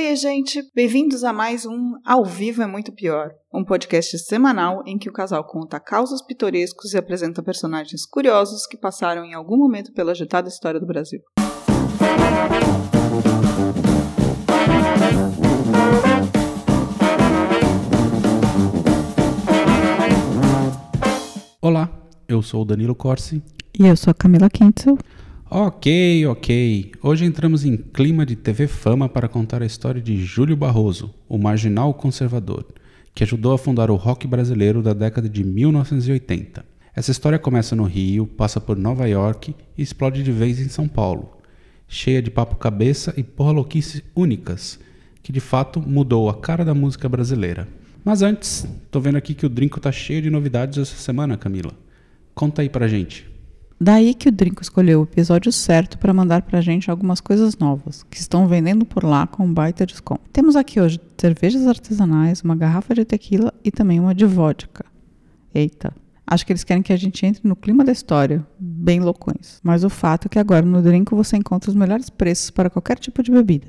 Oi, gente! Bem-vindos a mais um Ao Vivo é Muito Pior, um podcast semanal em que o casal conta causos pitorescos e apresenta personagens curiosos que passaram em algum momento pela agitada história do Brasil. Olá, eu sou o Danilo Corsi. E eu sou a Camila Kintzel. Ok, ok. Hoje entramos em clima de TV Fama para contar a história de Júlio Barroso, o marginal conservador, que ajudou a fundar o rock brasileiro da década de 1980. Essa história começa no Rio, passa por Nova York e explode de vez em São Paulo, cheia de papo cabeça e porra louquice únicas, que de fato mudou a cara da música brasileira. Mas antes, tô vendo aqui que o Drinco tá cheio de novidades essa semana, Camila. Conta aí pra gente. Daí que o Drinco escolheu o episódio certo para mandar pra gente algumas coisas novas, que estão vendendo por lá com um baita desconto. Temos aqui hoje cervejas artesanais, uma garrafa de tequila e também uma de vodka. Eita, acho que eles querem que a gente entre no clima da história, bem loucões. Mas o fato é que agora no Drinco você encontra os melhores preços para qualquer tipo de bebida,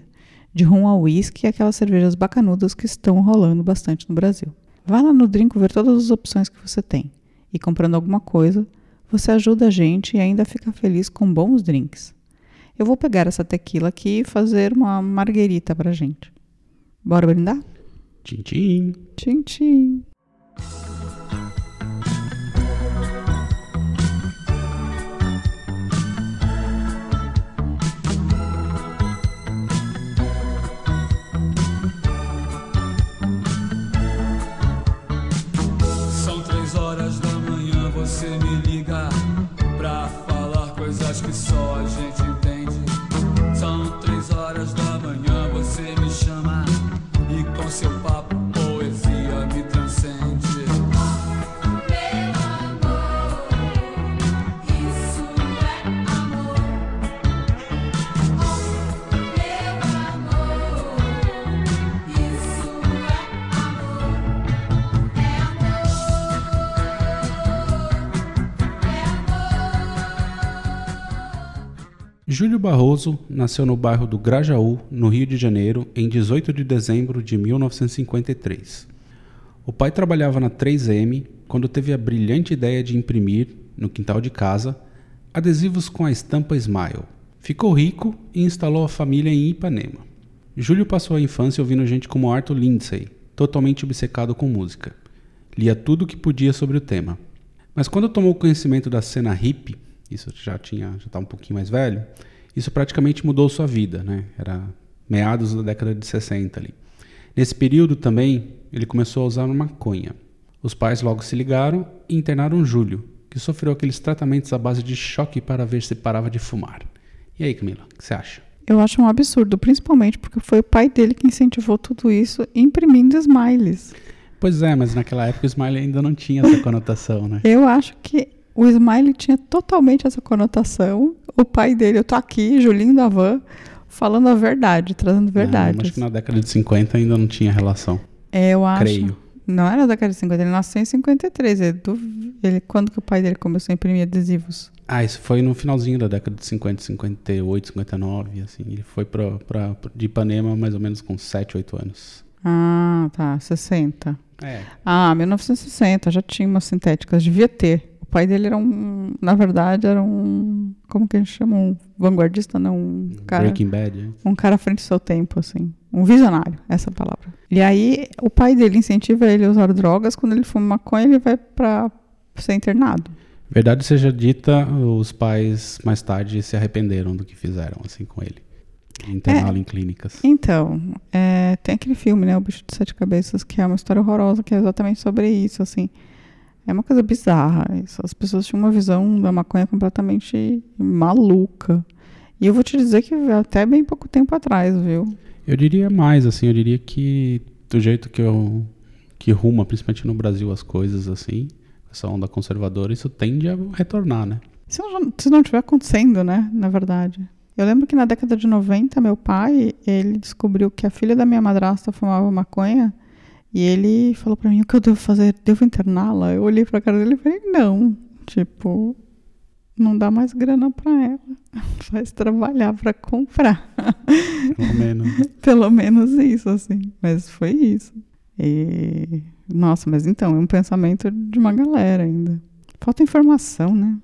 de rum a whisky e aquelas cervejas bacanudas que estão rolando bastante no Brasil. Vá lá no Drinco ver todas as opções que você tem e comprando alguma coisa você ajuda a gente e ainda fica feliz com bons drinks. Eu vou pegar essa tequila aqui e fazer uma marguerita pra gente. Bora brindar? Tchim, tchim. Tchim, tchim. Júlio Barroso nasceu no bairro do Grajaú, no Rio de Janeiro, em 18 de dezembro de 1953. O pai trabalhava na 3M quando teve a brilhante ideia de imprimir, no quintal de casa, adesivos com a estampa Smile. Ficou rico e instalou a família em Ipanema. Júlio passou a infância ouvindo gente como Arthur Lindsay, totalmente obcecado com música. Lia tudo o que podia sobre o tema. Mas quando tomou conhecimento da cena hippie, isso já tinha, já tá um pouquinho mais velho, isso praticamente mudou sua vida, né? Era meados da década de 60 ali. Nesse período também, ele começou a usar maconha. Os pais logo se ligaram e internaram Júlio, que sofreu aqueles tratamentos à base de choque para ver se parava de fumar. E aí, Camila, o que você acha? Eu acho um absurdo, principalmente porque foi o pai dele que incentivou tudo isso imprimindo smiles. Pois é, mas naquela época o Smiley ainda não tinha essa conotação, né? Eu acho que o smile tinha totalmente essa conotação. O pai dele, eu tô aqui, Julinho da Van, falando a verdade, trazendo Não, verdade. acho que na década de 50 ainda não tinha relação. É, eu acho. Creio. Não era da década de 50, ele nasceu em 53. Ele, ele, quando que o pai dele começou a imprimir adesivos? Ah, isso foi no finalzinho da década de 50, 58, 59, assim. Ele foi pra, pra, de Ipanema mais ou menos com 7, 8 anos. Ah, tá, 60. É, Ah, 1960, já tinha umas sintéticas, devia ter. O pai dele era um, na verdade, era um, como que a gente chama? Um vanguardista, não, um cara... Breaking Bad. né? Um cara à frente do seu tempo, assim. Um visionário, essa é palavra. E aí, o pai dele incentiva ele a usar drogas. Quando ele fuma maconha, ele vai pra ser internado. Verdade seja dita, os pais mais tarde se arrependeram do que fizeram, assim, com ele. Interná-lo em clínicas. Então, é, tem aquele filme, né? O Bicho de Sete Cabeças, que é uma história horrorosa, que é exatamente sobre isso, assim. É uma coisa bizarra. As pessoas tinham uma visão da maconha completamente maluca. E eu vou te dizer que até bem pouco tempo atrás, viu? Eu diria mais, assim, eu diria que do jeito que eu que ruma, principalmente no Brasil, as coisas, assim, essa onda conservadora, isso tende a retornar, né? Se não, se não tiver acontecendo, né? Na verdade. Eu lembro que na década de 90, meu pai, ele descobriu que a filha da minha madrasta fumava maconha e ele falou pra mim, o que eu devo fazer? Devo interná-la? Eu olhei pra cara dele e falei, não. Tipo, não dá mais grana pra ela. Faz trabalhar pra comprar. Pelo menos. Pelo menos isso, assim. Mas foi isso. E... Nossa, mas então, é um pensamento de uma galera ainda. Falta informação, né?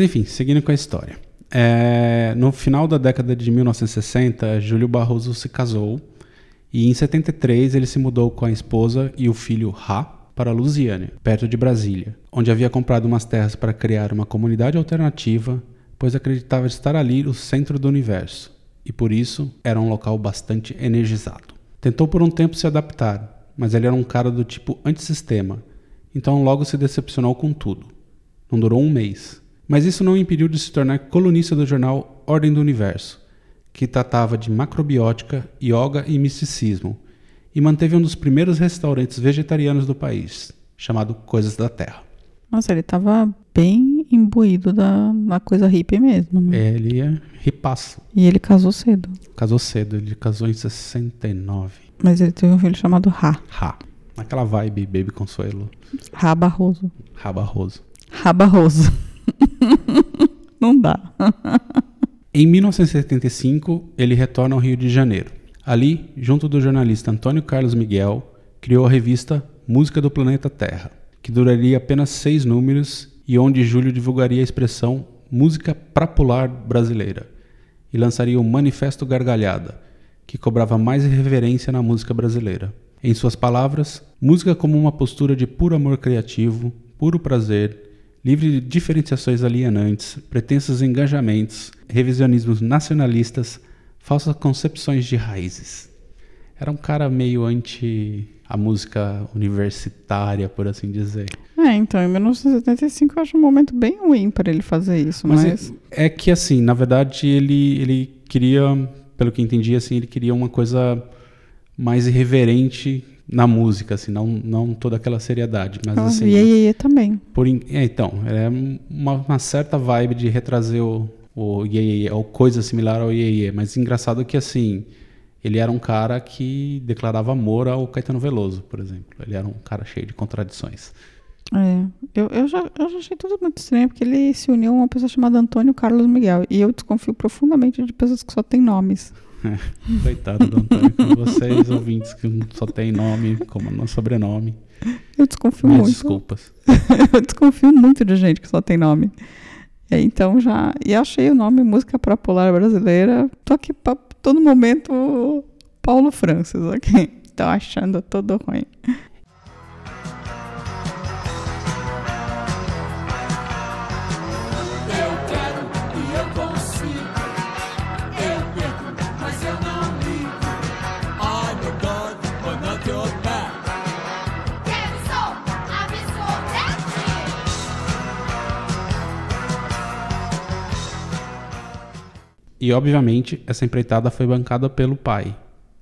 Mas enfim, seguindo com a história. É, no final da década de 1960, Júlio Barroso se casou e em 73 ele se mudou com a esposa e o filho Ra para Lusiânia, perto de Brasília, onde havia comprado umas terras para criar uma comunidade alternativa, pois acreditava estar ali o centro do universo e por isso era um local bastante energizado. Tentou por um tempo se adaptar, mas ele era um cara do tipo antissistema, então logo se decepcionou com tudo. Não durou um mês. Mas isso não o impediu de se tornar colunista do jornal Ordem do Universo, que tratava de macrobiótica, yoga e misticismo, e manteve um dos primeiros restaurantes vegetarianos do país, chamado Coisas da Terra. Nossa, ele tava bem imbuído da, da coisa hippie mesmo, né? Ele é ripaço. E ele casou cedo. Casou cedo, ele casou em 69. Mas ele teve um filho chamado Ra. Ra. Naquela vibe Baby Consuelo. Ra Barroso. Ra Barroso. Ra Barroso. Não dá. Em 1975, ele retorna ao Rio de Janeiro. Ali, junto do jornalista Antônio Carlos Miguel, criou a revista Música do Planeta Terra, que duraria apenas seis números e onde Júlio divulgaria a expressão música prapular brasileira e lançaria o Manifesto Gargalhada, que cobrava mais reverência na música brasileira. Em suas palavras, música como uma postura de puro amor criativo, puro prazer, livre de diferenciações alienantes, pretensos engajamentos, revisionismos nacionalistas, falsas concepções de raízes. Era um cara meio anti a música universitária, por assim dizer. É, então, em 1975 eu acho um momento bem ruim para ele fazer isso, mas... Mas é, é que assim, na verdade, ele, ele queria, pelo que entendi, assim, ele queria uma coisa mais irreverente na música, assim, não, não toda aquela seriedade, mas Ah, assim, e aí, também. por é, então, é uma, uma certa vibe de retrazer o, o ou coisa similar ao Iê, mas engraçado que assim, ele era um cara que declarava amor ao Caetano Veloso, por exemplo. Ele era um cara cheio de contradições. É, eu, eu, já, eu já achei tudo muito estranho, porque ele se uniu a uma pessoa chamada Antônio Carlos Miguel. E eu desconfio profundamente de pessoas que só têm nomes. Coitado do Antônio, com vocês ouvintes que só tem nome como no sobrenome. Eu desconfio Minhas muito. desculpas. eu desconfio muito de gente que só tem nome. Então já. E achei o nome Música Popular Brasileira. Tô aqui pra todo momento Paulo Francis aqui. Tô achando tudo ruim. E obviamente essa empreitada foi bancada pelo pai,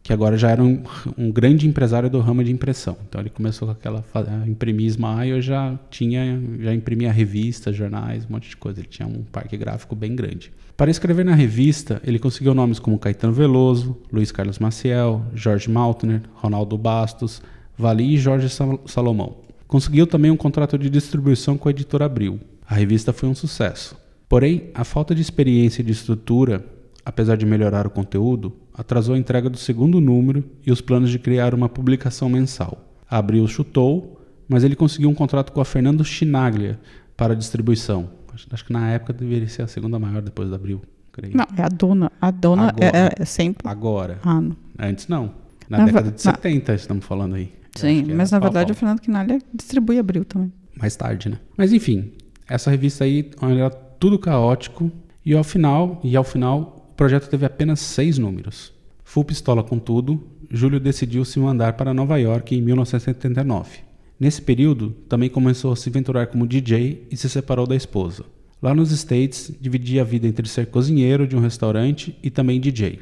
que agora já era um, um grande empresário do ramo de impressão. Então ele começou com aquela imprimir Smile, já tinha, já imprimia revistas, jornais, um monte de coisa. Ele tinha um parque gráfico bem grande. Para escrever na revista, ele conseguiu nomes como Caetano Veloso, Luiz Carlos Maciel, Jorge Maltner, Ronaldo Bastos, Vali e Jorge Sal- Salomão. Conseguiu também um contrato de distribuição com a editora Abril. A revista foi um sucesso. Porém, a falta de experiência e de estrutura, apesar de melhorar o conteúdo, atrasou a entrega do segundo número e os planos de criar uma publicação mensal. A Abril chutou, mas ele conseguiu um contrato com a Fernando Chinaglia para distribuição. Acho, que na época deveria ser a segunda maior depois da Abril, creio. Não, é a dona. A dona é, Agora. é- é sempre. Agora. Ah, não. Antes não. Na, Na década de na- 70 estamos falando aí. Sim, mas na pau verdade o pau. Fernando Quinalha distribui Abril também. Mais tarde, né? Mas enfim, Essa revista aí era tudo caótico e ao final, e ao final, o projeto teve apenas seis números. Full pistola com tudo, Júlio decidiu se mandar para Nova York em 1979. Nesse período, também começou a se aventurar como DJ e se separou da esposa. Lá nos States, dividia a vida entre ser cozinheiro de um restaurante e também DJ.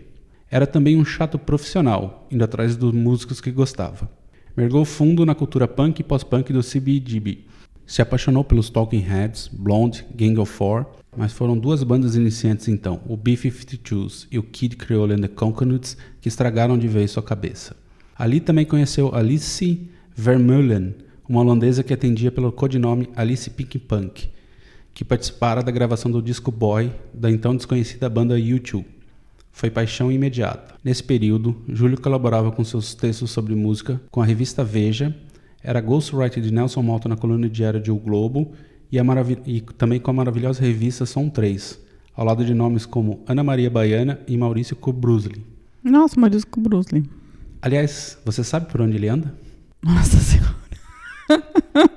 Era também um chato profissional, indo atrás dos músicos que gostava. Mergou fundo na cultura punk e pós-punk do CBGB. Se apaixonou pelos Talking Heads, Blonde, Gang of Four, mas foram duas bandas iniciantes então, o B-52s e o Kid Creole and the Coconuts, que estragaram de vez sua cabeça. Ali também conheceu Alice Vermeulen, uma holandesa que atendia pelo codinome Alice Pink Punk, que participara da gravação do disco Boy da então desconhecida banda U2. Foi paixão imediata. Nesse período, Júlio colaborava com seus textos sobre música com a revista Veja, era ghostwriter de Nelson Malta na coluna diária de O Globo e, e, também com a maravilhosa revista Som 3, ao lado de nomes como Ana Maria Baiana e Maurício Kubrusli. Nossa, Maurício Kubrusli. Aliás, você sabe por onde ele anda? Nossa Senhora.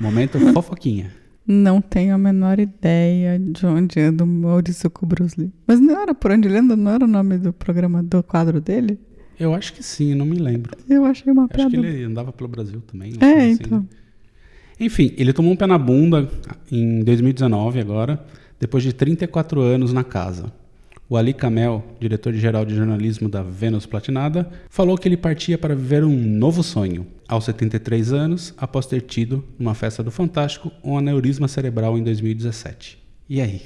Momento fofoquinha. Não tenho a menor ideia de onde anda o Maurício Kubrusli. Mas não era por onde ele anda? Não era o nome do programa, do quadro dele? Eu acho que sim, não me lembro. Eu achei uma Acho piada. que ele andava pelo Brasil também. É, assim, então. né? Enfim, ele tomou um pé na bunda em 2019 agora, depois de 34 anos na casa. O Ali Kamel, diretor-geral de jornalismo da Vênus Platinada, falou que ele partia para viver um novo sonho, aos 73 anos, após ter tido, numa festa do Fantástico, um aneurisma cerebral em 2017. E aí?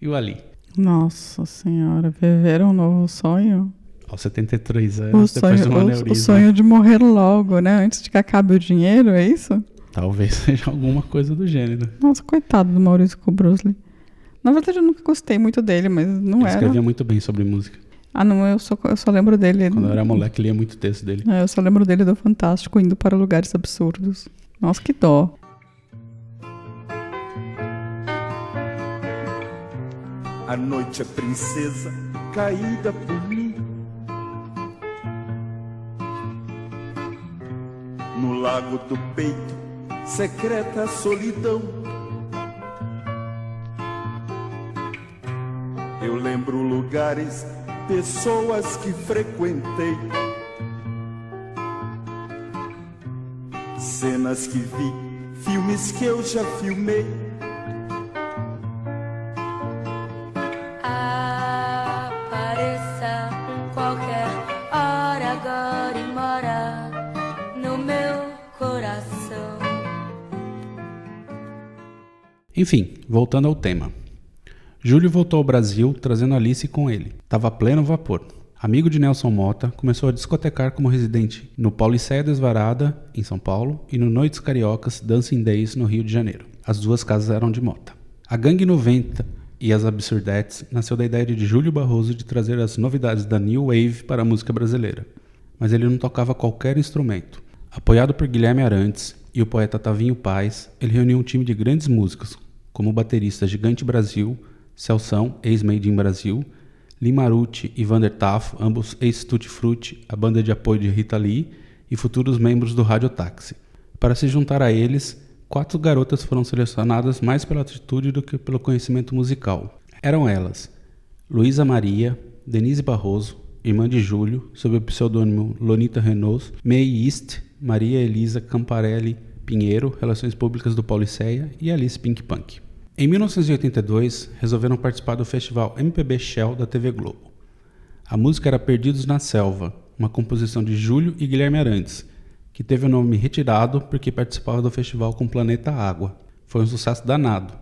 E o Ali? Nossa Senhora, viver um novo sonho? Aos 73 O anos, depois de sonho, um o, aneurisma. o sonho de morrer logo, né? Antes de que acabe o dinheiro, é isso? Talvez seja alguma coisa do gênero. Nossa, coitado do Maurício Kubrusli. Na verdade, eu nunca gostei muito dele, mas não ele era. escrevia muito bem sobre música. Ah, não, eu só, eu só lembro dele. Quando eu era moleque, lia muito texto dele. É, eu só lembro dele do Fantástico indo para lugares absurdos. Nossa, que dó. A noite é princesa caída por mim. Lago do peito, secreta solidão. Eu lembro lugares, pessoas que frequentei. Cenas que vi, filmes que eu já filmei. Enfim, voltando ao tema. Júlio voltou ao Brasil trazendo Alice com ele. Tava a pleno vapor. Amigo de Nelson Mota, começou a discotecar como residente no Pauliceia Desvarada, em São Paulo, e no Noites Cariocas Dancing Days, no Rio de Janeiro. As duas casas eram de Mota. A Gangue 90 e as Absurdettes nasceu da ideia de Júlio Barroso de trazer as novidades da New Wave para a música brasileira. Mas ele não tocava qualquer instrumento. Apoiado por Guilherme Arantes e o poeta Tavinho Paz, ele reuniu um time de grandes músicos, como baterista Gigante Brasil, Celção, ex-Made in Brasil, Limarucci e Vander Tafo, ambos ex-Tutti Frutti, a banda de apoio de Rita Lee, e futuros membros do Rádio Táxi. Para se juntar a eles, quatro garotas foram selecionadas mais pela atitude do que pelo conhecimento musical. Eram elas Luísa Maria, Denise Barroso, irmã de Júlio, sob o pseudônimo Lonita Renault, May East, Maria Elisa Camparelli Pinheiro, Relações Públicas do Pauliceia e Alice Pink Punk. Em 1982, resolveram participar do festival MPB Shell da TV Globo. A música era Perdidos na Selva, uma composição de Júlio e Guilherme Arantes, que teve o nome retirado porque participava do festival com Planeta Água. Foi um sucesso danado.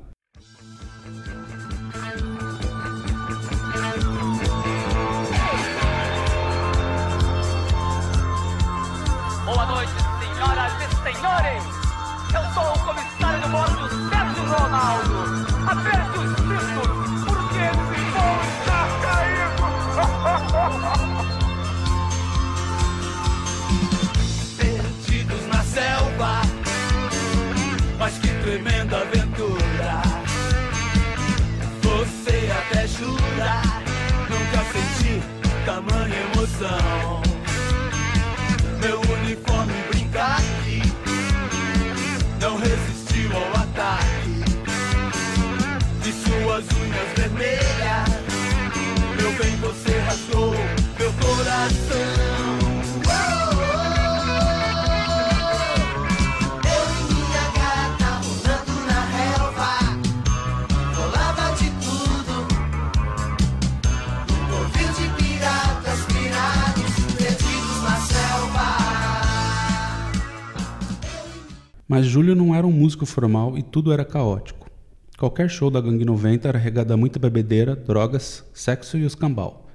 Mas Júlio não era um músico formal e tudo era caótico. Qualquer show da Gangue 90 era regado a muita bebedeira, drogas, sexo e os cambal.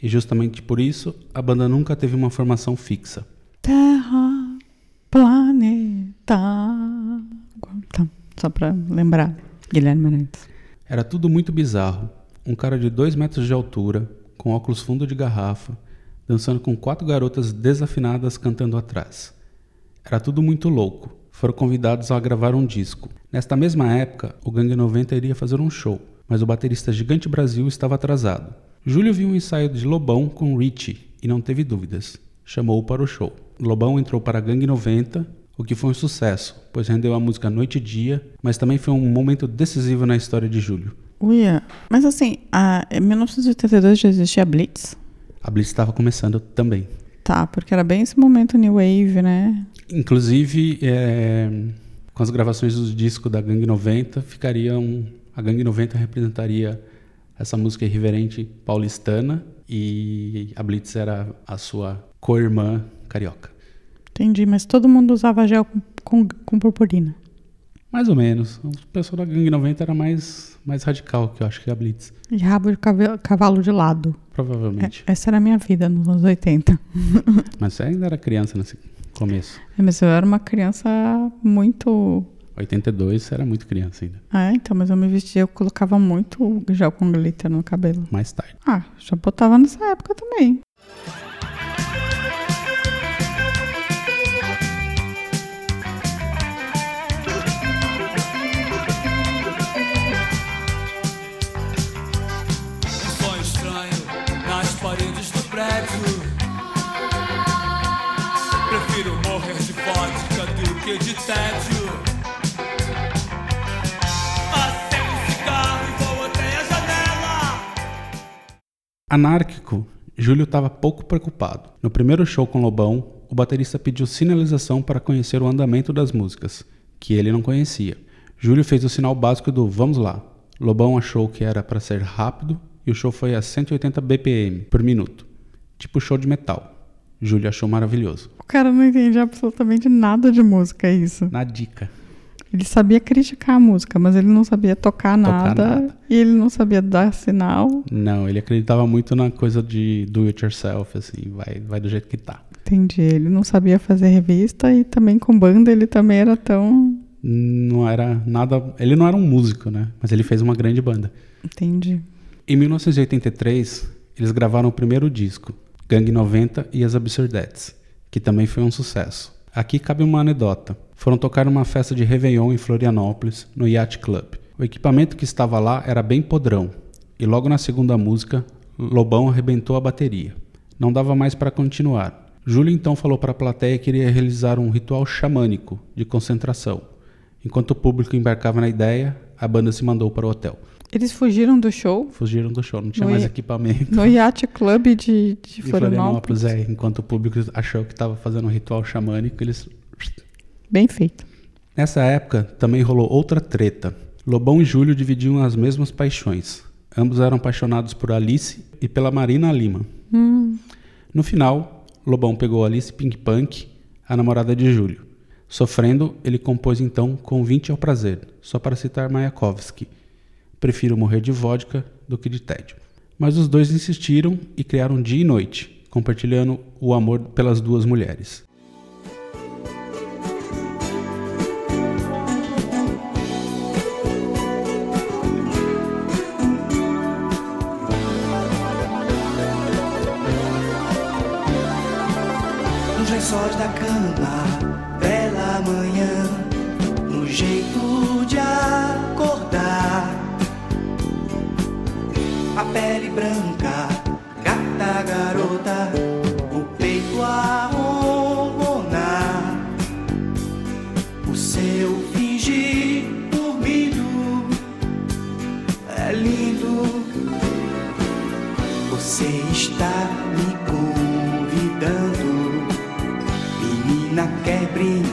E justamente por isso, a banda nunca teve uma formação fixa. Terra, planeta. Tá, só pra lembrar. Guilherme Menezes. Era tudo muito bizarro. Um cara de dois metros de altura, com óculos fundo de garrafa, dançando com quatro garotas desafinadas cantando atrás. Era tudo muito louco. Foram convidados a gravar um disco. Nesta mesma época, o Gangue 90 iria fazer um show, mas o baterista Gigante Brasil estava atrasado. Júlio viu um ensaio de Lobão com Richie e não teve dúvidas. Chamou-o para o show. Lobão entrou para a Gangue 90, o que foi um sucesso, pois rendeu a música noite e dia, mas também foi um momento decisivo na história de Júlio. Uia. Mas assim, a, em 1982 já existia Blitz? A Blitz estava começando também. Tá, porque era bem esse momento New Wave, né? Inclusive, é, com as gravações do disco da Gangue 90, ficaria um, a Gangue 90 representaria essa música irreverente paulistana e a Blitz era a sua co-irmã carioca. Entendi, mas todo mundo usava gel com, com, com purpurina. Mais ou menos. O pessoal da Gangue 90 era mais, mais radical que eu acho que a Blitz. E rabo de cavalo de lado. Provavelmente. É, essa era a minha vida nos anos 80. Mas você ainda era criança nesse começo. É, Mas eu era uma criança muito. 82 você era muito criança ainda. Ah, então, mas eu me vestia, eu colocava muito gel com glitter no cabelo. Mais tarde. Ah, já botava nessa época também. Que de tédio. Acendo um cigarro e vou até a janela. Anárquico, Júlio estava pouco preocupado. No primeiro show com Lobão, o baterista pediu sinalização para conhecer o andamento das músicas, que ele não conhecia. Júlio fez o sinal básico do vamos lá. Lobão achou que era para ser rápido e o show foi a 180 BPM por minuto, tipo show de metal. Júlio achou maravilhoso. O cara não entendia absolutamente nada de música, é isso. Na dica. Ele sabia criticar a música, mas ele não sabia tocar nada, nada. e ele não sabia dar sinal. Não, ele acreditava muito na coisa de do it yourself, assim, vai, vai do jeito que tá. Entendi. Ele não sabia fazer revista e também com banda ele também era tão. Não era nada. Ele não era um músico, né? Mas ele fez uma grande banda. Entendi. Em 1983, eles gravaram o primeiro disco, Gangue 90 e as Absurdettes, que também foi um sucesso. Aqui cabe uma anedota. Foram tocar numa festa de Réveillon em Florianópolis, no Yacht Club. O equipamento que estava lá era bem podrão, e logo na segunda música, Lobão arrebentou a bateria. Não dava mais para continuar. Júlio então falou para a plateia que iria realizar um ritual xamânico de concentração. Enquanto o público embarcava na ideia, a banda se mandou para o hotel. Eles fugiram do show Fugiram do show, não tinha No mais equipamento. no Yacht Club de, de Florianópolis. Florianópolis, é, enquanto o público achou que estava fazendo um ritual xamânico, eles. Bem feito. Nessa época também rolou outra treta. Lobão e Júlio dividiam as mesmas paixões. Ambos eram apaixonados por Alice e pela Marina Lima. Hum, No final, Lobão pegou Alice Pink Punk, a namorada de Júlio. Sofrendo, ele compôs então Convite ao Prazer, só para citar Mayakovsky. Prefiro morrer de vodka do que de tédio. Mas os dois insistiram e criaram dia e noite, compartilhando o amor pelas duas mulheres. branca, gata garota, o peito a ronronar, o seu fingir dormido é lindo. Você está me convidando, menina quer brincar.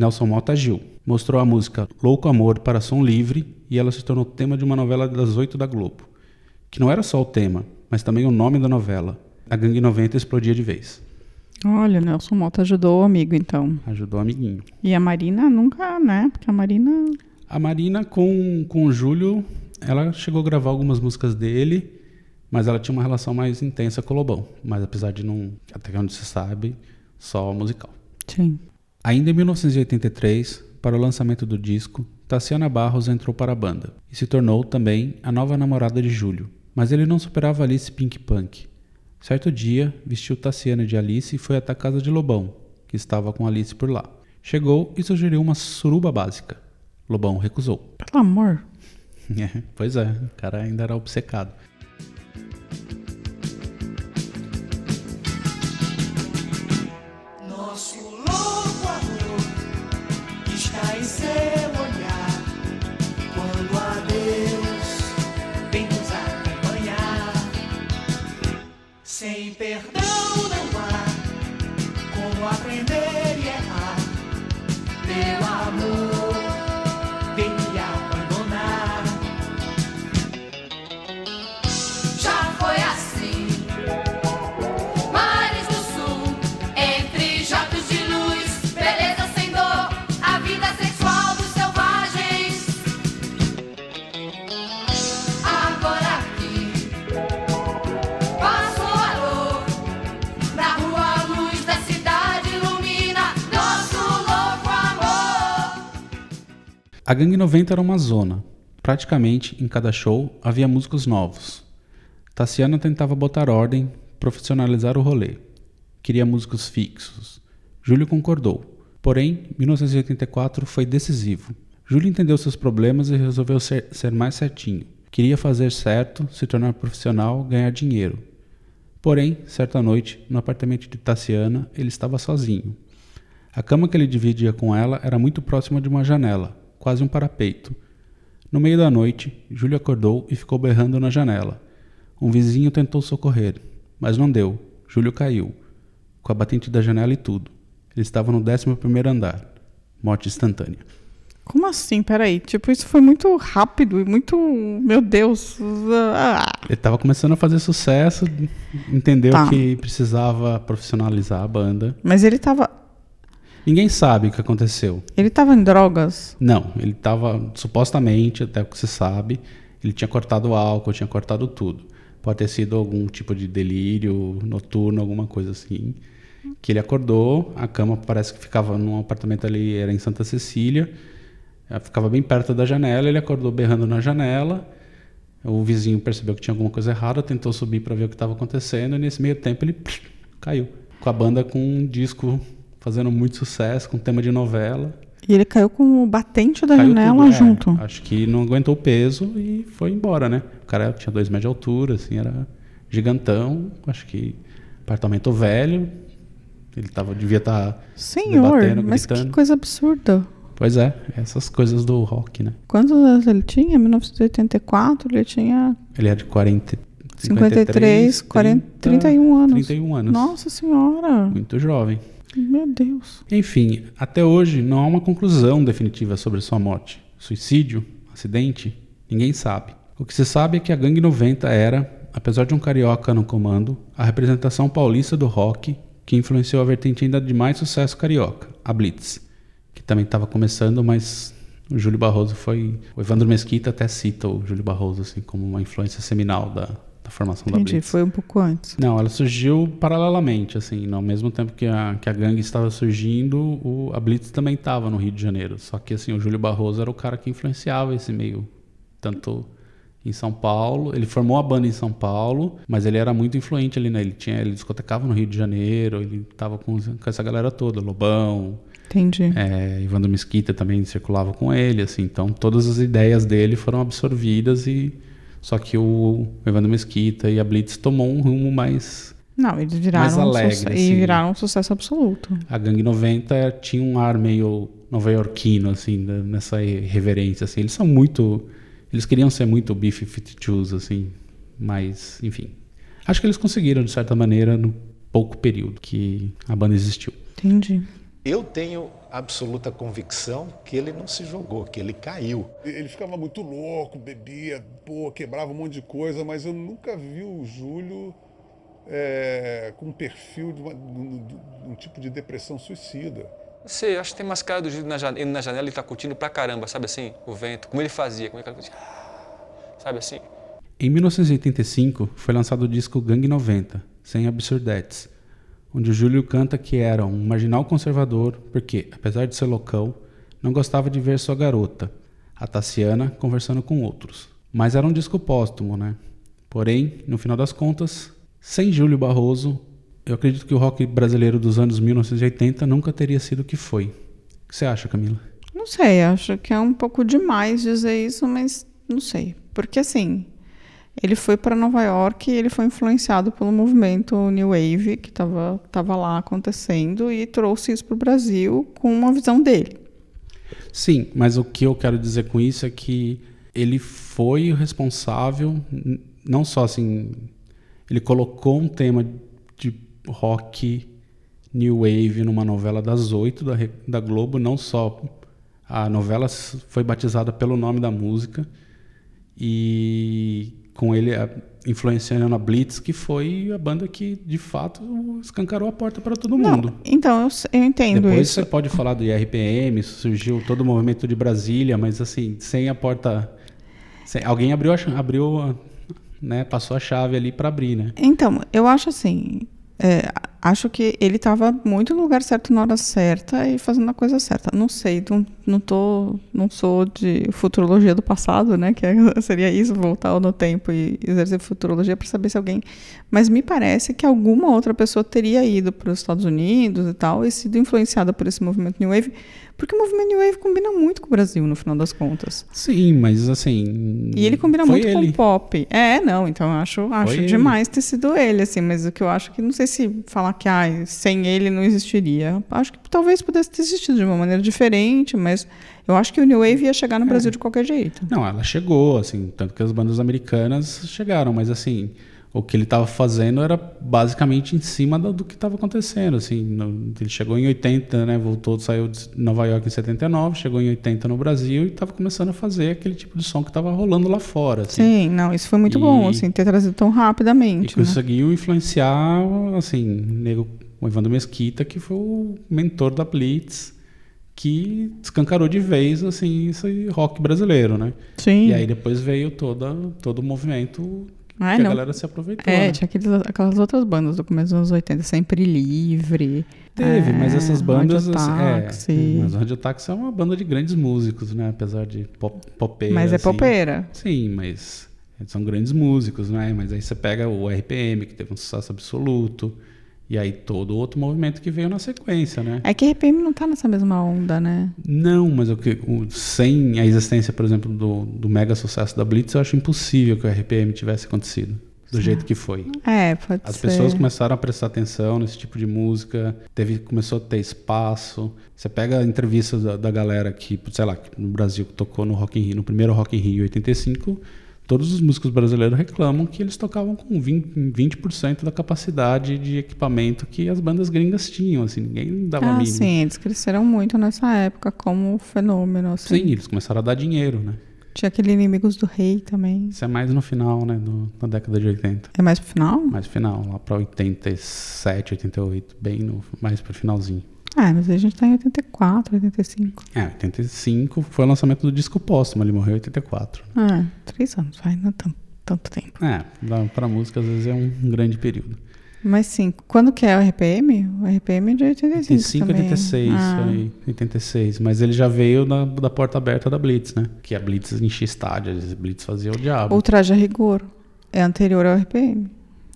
Nelson Mota Gil mostrou a música Louco Amor para Som Livre e ela se tornou tema de uma novela das oito da Globo, que não era só o tema, mas também o nome da novela. A Gangue 90 explodia de vez. Olha, Nelson Mota ajudou o amigo, então. Ajudou o amiguinho. E a Marina nunca, né? Porque a Marina. A Marina com, com o Júlio, ela chegou a gravar algumas músicas dele, mas ela tinha uma relação mais intensa com o Lobão. Mas apesar de não, até onde se sabe, só musical. Sim. Ainda em 1983, para o lançamento do disco, Tassiana Barros entrou para a banda e se tornou também a nova namorada de Júlio. Mas ele não superava Alice Pink Punk. Certo dia, vestiu Tassiana de Alice e foi até a casa de Lobão, que estava com Alice por lá. Chegou e sugeriu uma suruba básica. Lobão recusou. Pelo amor. É, pois é, o cara ainda era obcecado. A Gangue 90 era uma zona. Praticamente em cada show havia músicos novos. Tassiana tentava botar ordem, profissionalizar o rolê. Queria músicos fixos. Júlio concordou. Porém, 1984 foi decisivo. Júlio entendeu seus problemas e resolveu ser, ser mais certinho. Queria fazer certo, se tornar profissional, ganhar dinheiro. Porém, certa noite, no apartamento de Tassiana, ele estava sozinho. A cama que ele dividia com ela era muito próxima de uma janela, quase um parapeito. No meio da noite, Júlio acordou e ficou berrando na janela. Um vizinho tentou socorrer, mas não deu. Júlio caiu, com a batente da janela e tudo. Ele estava no 11 primeiro andar. Morte instantânea. Como assim? Peraí. Tipo, isso foi muito rápido e muito. Meu Deus. Ah. Ele estava começando a fazer sucesso, entendeu Tá. que precisava profissionalizar a banda. Mas ele tava. Ninguém sabe o que aconteceu. Ele tava em drogas. Não, ele estava supostamente, até o que se sabe, ele tinha cortado o álcool, tinha cortado tudo. Pode ter sido algum tipo de delírio noturno, alguma coisa assim. Que ele acordou, a cama parece que ficava num apartamento ali, era em Santa Cecília, ela ficava bem perto da janela, ele acordou berrando na janela. O vizinho percebeu que tinha alguma coisa errada, tentou subir para ver o que estava acontecendo, e nesse meio tempo ele psh, caiu. Com a banda com um disco fazendo muito sucesso, com tema de novela. E ele caiu com o batente da Caiu janela tudo, é. junto. Acho que não aguentou o peso e foi embora, né? O cara tinha dois metros de altura, assim, era gigantão. Acho que apartamento velho. Ele tava, devia estar Senhor, debatendo, mas que coisa absurda. Pois é, essas coisas do rock, né? Quantos anos ele tinha? 1984, ele tinha Ele é de 40, 53, 40, 31 anos. 31 anos. Nossa senhora. Muito jovem. Meu Deus. Enfim, até hoje não há uma conclusão definitiva sobre sua morte. Suicídio? Acidente? Ninguém sabe. O que se sabe é que a Gangue 90 era, apesar de um carioca no comando, a representação paulista do rock que influenciou a vertente ainda de mais sucesso carioca, a Blitz, que também estava começando, mas o Júlio Barroso foi. O Evandro Mesquita até cita o Júlio Barroso assim, como uma influência seminal da, da formação da Entendi, Blitz. foi um pouco antes. Não, ela surgiu paralelamente, assim, no mesmo tempo que a, que a gangue estava surgindo, o, a Blitz também estava no Rio de Janeiro. Só que assim, o Júlio Barroso era o cara que influenciava esse meio, tanto em São Paulo, ele formou a banda em São Paulo, mas ele era muito influente ali, né? Ele tinha, ele discotecava no Rio de Janeiro, ele estava com, com essa galera toda, Lobão, Entendi. é, Ivandro Mesquita também circulava com ele, assim, então todas as ideias dele foram absorvidas e só que o Evandro Mesquita e a Blitz tomou um rumo mais Não, eles viraram, um alegre, suce- assim. e viraram um sucesso absoluto. a Gangue 90 tinha um ar meio nova-iorquino, assim, nessa reverência, assim. Eles são muito... Eles queriam ser muito B-52s, assim, mas, enfim. Acho que eles conseguiram, de certa maneira, no pouco período que a banda existiu. Entendi. Eu tenho absoluta convicção que ele não se jogou, que ele caiu. Ele ficava muito louco, bebia, pô, quebrava um monte de coisa, mas eu nunca vi o Júlio é, com um perfil de, uma- de um- tipo de depressão suicida. Não sei, acho que tem mais cara do Gil na janela, ele na janela e tá curtindo pra caramba, sabe assim? O vento, como ele fazia, como ele curtia. Sabe assim? Em 1985, foi lançado o disco Gangue 90, sem Absurdettes, onde o Júlio canta que era um marginal conservador porque, apesar de ser loucão, não gostava de ver sua garota, a Tassiana, conversando com outros. Mas era um disco póstumo, né? Porém, no final das contas, sem Júlio Barroso, eu acredito que o rock brasileiro dos anos 1980 nunca teria sido o que foi. O que você acha, Camila? Não sei, acho que é um pouco demais dizer isso, mas não sei. Porque assim, ele foi para Nova York e ele foi influenciado pelo movimento New Wave que estava tava lá acontecendo e trouxe isso para o Brasil com uma visão dele. Sim, mas o que eu quero dizer com isso é que ele foi o responsável, não só assim, ele colocou um tema de rock new wave numa novela das oito da, da Globo, não só a novela foi batizada pelo nome da música e com ele influenciando a Blitz, que foi a banda que de fato escancarou a porta para todo mundo. Não, então eu, eu entendo Depois isso. você pode falar do IRPM, surgiu todo o movimento de Brasília, mas assim, sem a porta. sem- alguém abriu, abriu a- né, passou a chave ali para abrir, né? Então, eu acho assim. é, acho que ele estava muito no lugar certo na hora certa e fazendo a coisa certa. Não sei, não, não, tô, não sou de futurologia do passado, né? Que seria isso, voltar no tempo e exercer futurologia para saber se alguém. Mas me parece que alguma outra pessoa teria ido para os Estados Unidos e tal e sido influenciada por esse movimento New Wave, porque o movimento New Wave combina muito com o Brasil, no final das contas. Sim, mas assim. E ele combina muito ele. com pop. É, não, então eu acho, acho ele. demais ter sido ele, assim, mas o que eu acho que não sei se falar que ah, sem ele não existiria. Acho que talvez pudesse ter existido de uma maneira diferente, mas eu acho que o New Wave ia chegar no Brasil de qualquer jeito. Não, ela chegou, assim, tanto que as bandas americanas chegaram, mas assim, o que ele estava fazendo era basicamente em cima do, do que estava acontecendo, assim, no- ele chegou em 80, né, voltou, saiu de Nova York em 79, chegou em 80 no Brasil e estava começando a fazer aquele tipo de som que estava rolando lá fora, assim. Sim, não, isso foi muito E- bom, assim, ter trazido tão E rapidamente. né? conseguiu influenciar, assim, nego, o Evandro Mesquita, que foi o mentor da Blitz, que escancarou de vez, assim, esse rock brasileiro, né? Sim. E aí depois veio toda, todo o movimento Que não. a galera se aproveitou, É, né? tinha aqueles, aquelas outras bandas do começo dos anos 80, Sempre Livre. Teve, mas é, essas bandas. Assim, é, mas o Radio Táxi é uma banda de grandes músicos, né? Apesar de pop, popeira. Mas é assim. popeira. Sim, mas são grandes músicos, né? Mas aí você pega o RPM, que teve um sucesso absoluto. E aí todo outro movimento que veio na sequência, né? É que RPM não tá nessa mesma onda, né? Não, mas o que, o- sem a existência, por exemplo, do, do mega sucesso da Blitz, eu acho impossível que o RPM tivesse acontecido. Do jeito que foi. É, pode As ser. pessoas começaram a prestar atenção nesse tipo de música, teve, começou a ter espaço. Você pega entrevistas da, da galera que, sei lá, no Brasil que tocou no Rock in Rio, no primeiro Rock in Rio em 85, todos os músicos brasileiros reclamam que eles tocavam com 20%, 20% da capacidade de equipamento que as bandas gringas tinham, assim, ninguém dava Ah, mínimo. sim, eles cresceram muito nessa época como fenômeno, assim. Sim, eles começaram a dar dinheiro, né? Tinha aquele Inimigos do Rei também. Isso é mais no final, né, do, da década de 80. É mais pro final? Mais pro final, lá pra 87, 88, bem no, mais pro finalzinho. Ah, mas a gente tá em 84, 85. É, 85 foi o lançamento do disco póstumo, ele morreu em 84. Ah, três anos, vai, não é tanto, tanto tempo. É, pra música às vezes é um, grande período. Mas sim, quando que é o RPM? O RPM é de 85 85, também. 86, ah, aí, 86. Mas ele já veio da, da porta aberta da Blitz, né? Que a Blitz enchia estádios, a Blitz fazia o diabo. O Traje a Rigor é anterior ao RPM.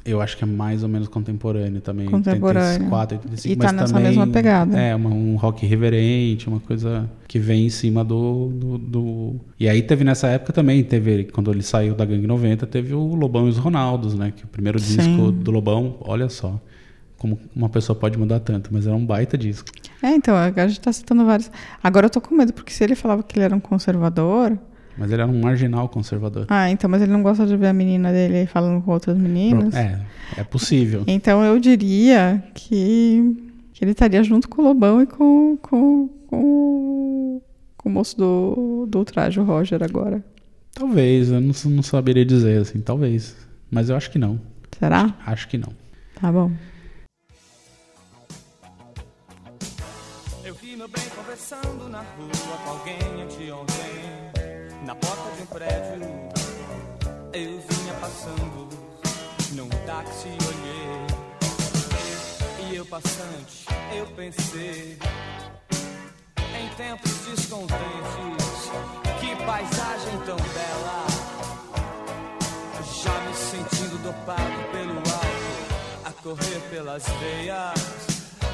Eu acho que é mais ou menos contemporâneo também. Contemporâneo. 84, 85. E tá mas nessa também, mesma pegada. É, uma- um rock irreverente, uma coisa que vem em cima do, do, do- E aí teve nessa época também, teve quando ele saiu da Gangue 90, teve o Lobão e os Ronaldos, né? Que o primeiro Sim. disco do Lobão, olha só, como uma pessoa pode mudar tanto, mas era um baita disco. É, então, agora a gente tá citando vários. Agora eu tô com medo, porque se ele falava que ele era um conservador. Mas ele era um marginal conservador. Ah, então, mas ele não gosta de ver a menina dele falando com outras meninas. É, é possível. Então eu diria que, que ele estaria junto com o Lobão e com, com, com, com o moço do, do traje, o Roger, agora. Talvez, eu não, não saberia dizer assim, talvez. Mas eu acho que não. Será? Acho que não. Tá bom. Eu vi meu bem conversando na rua com alguém anteontem Na porta de um prédio Eu vinha passando. Num táxi olhei E eu passante, eu pensei Em tempos descontentes Que paisagem tão bela. Já me sentindo dopado pelo álcool A correr pelas veias.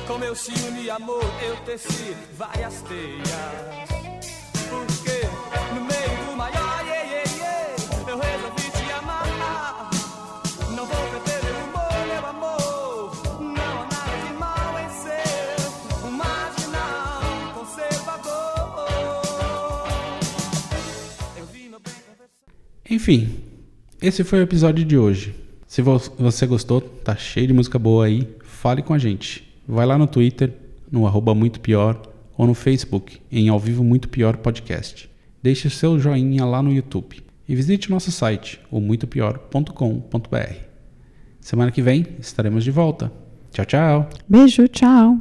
Com meu ciúme e amor eu teci várias teias Enfim, esse foi o episódio de hoje. Se vo- você gostou, tá cheio de música boa aí, fale com a gente. Vai lá no Twitter, no arroba muito pior, ou no Facebook, em Ao Vivo Muito Pior Podcast. Deixe o seu joinha lá no YouTube. E visite nosso site, o muitopior.com.br. Semana que vem estaremos de volta. Tchau, tchau! Beijo, tchau.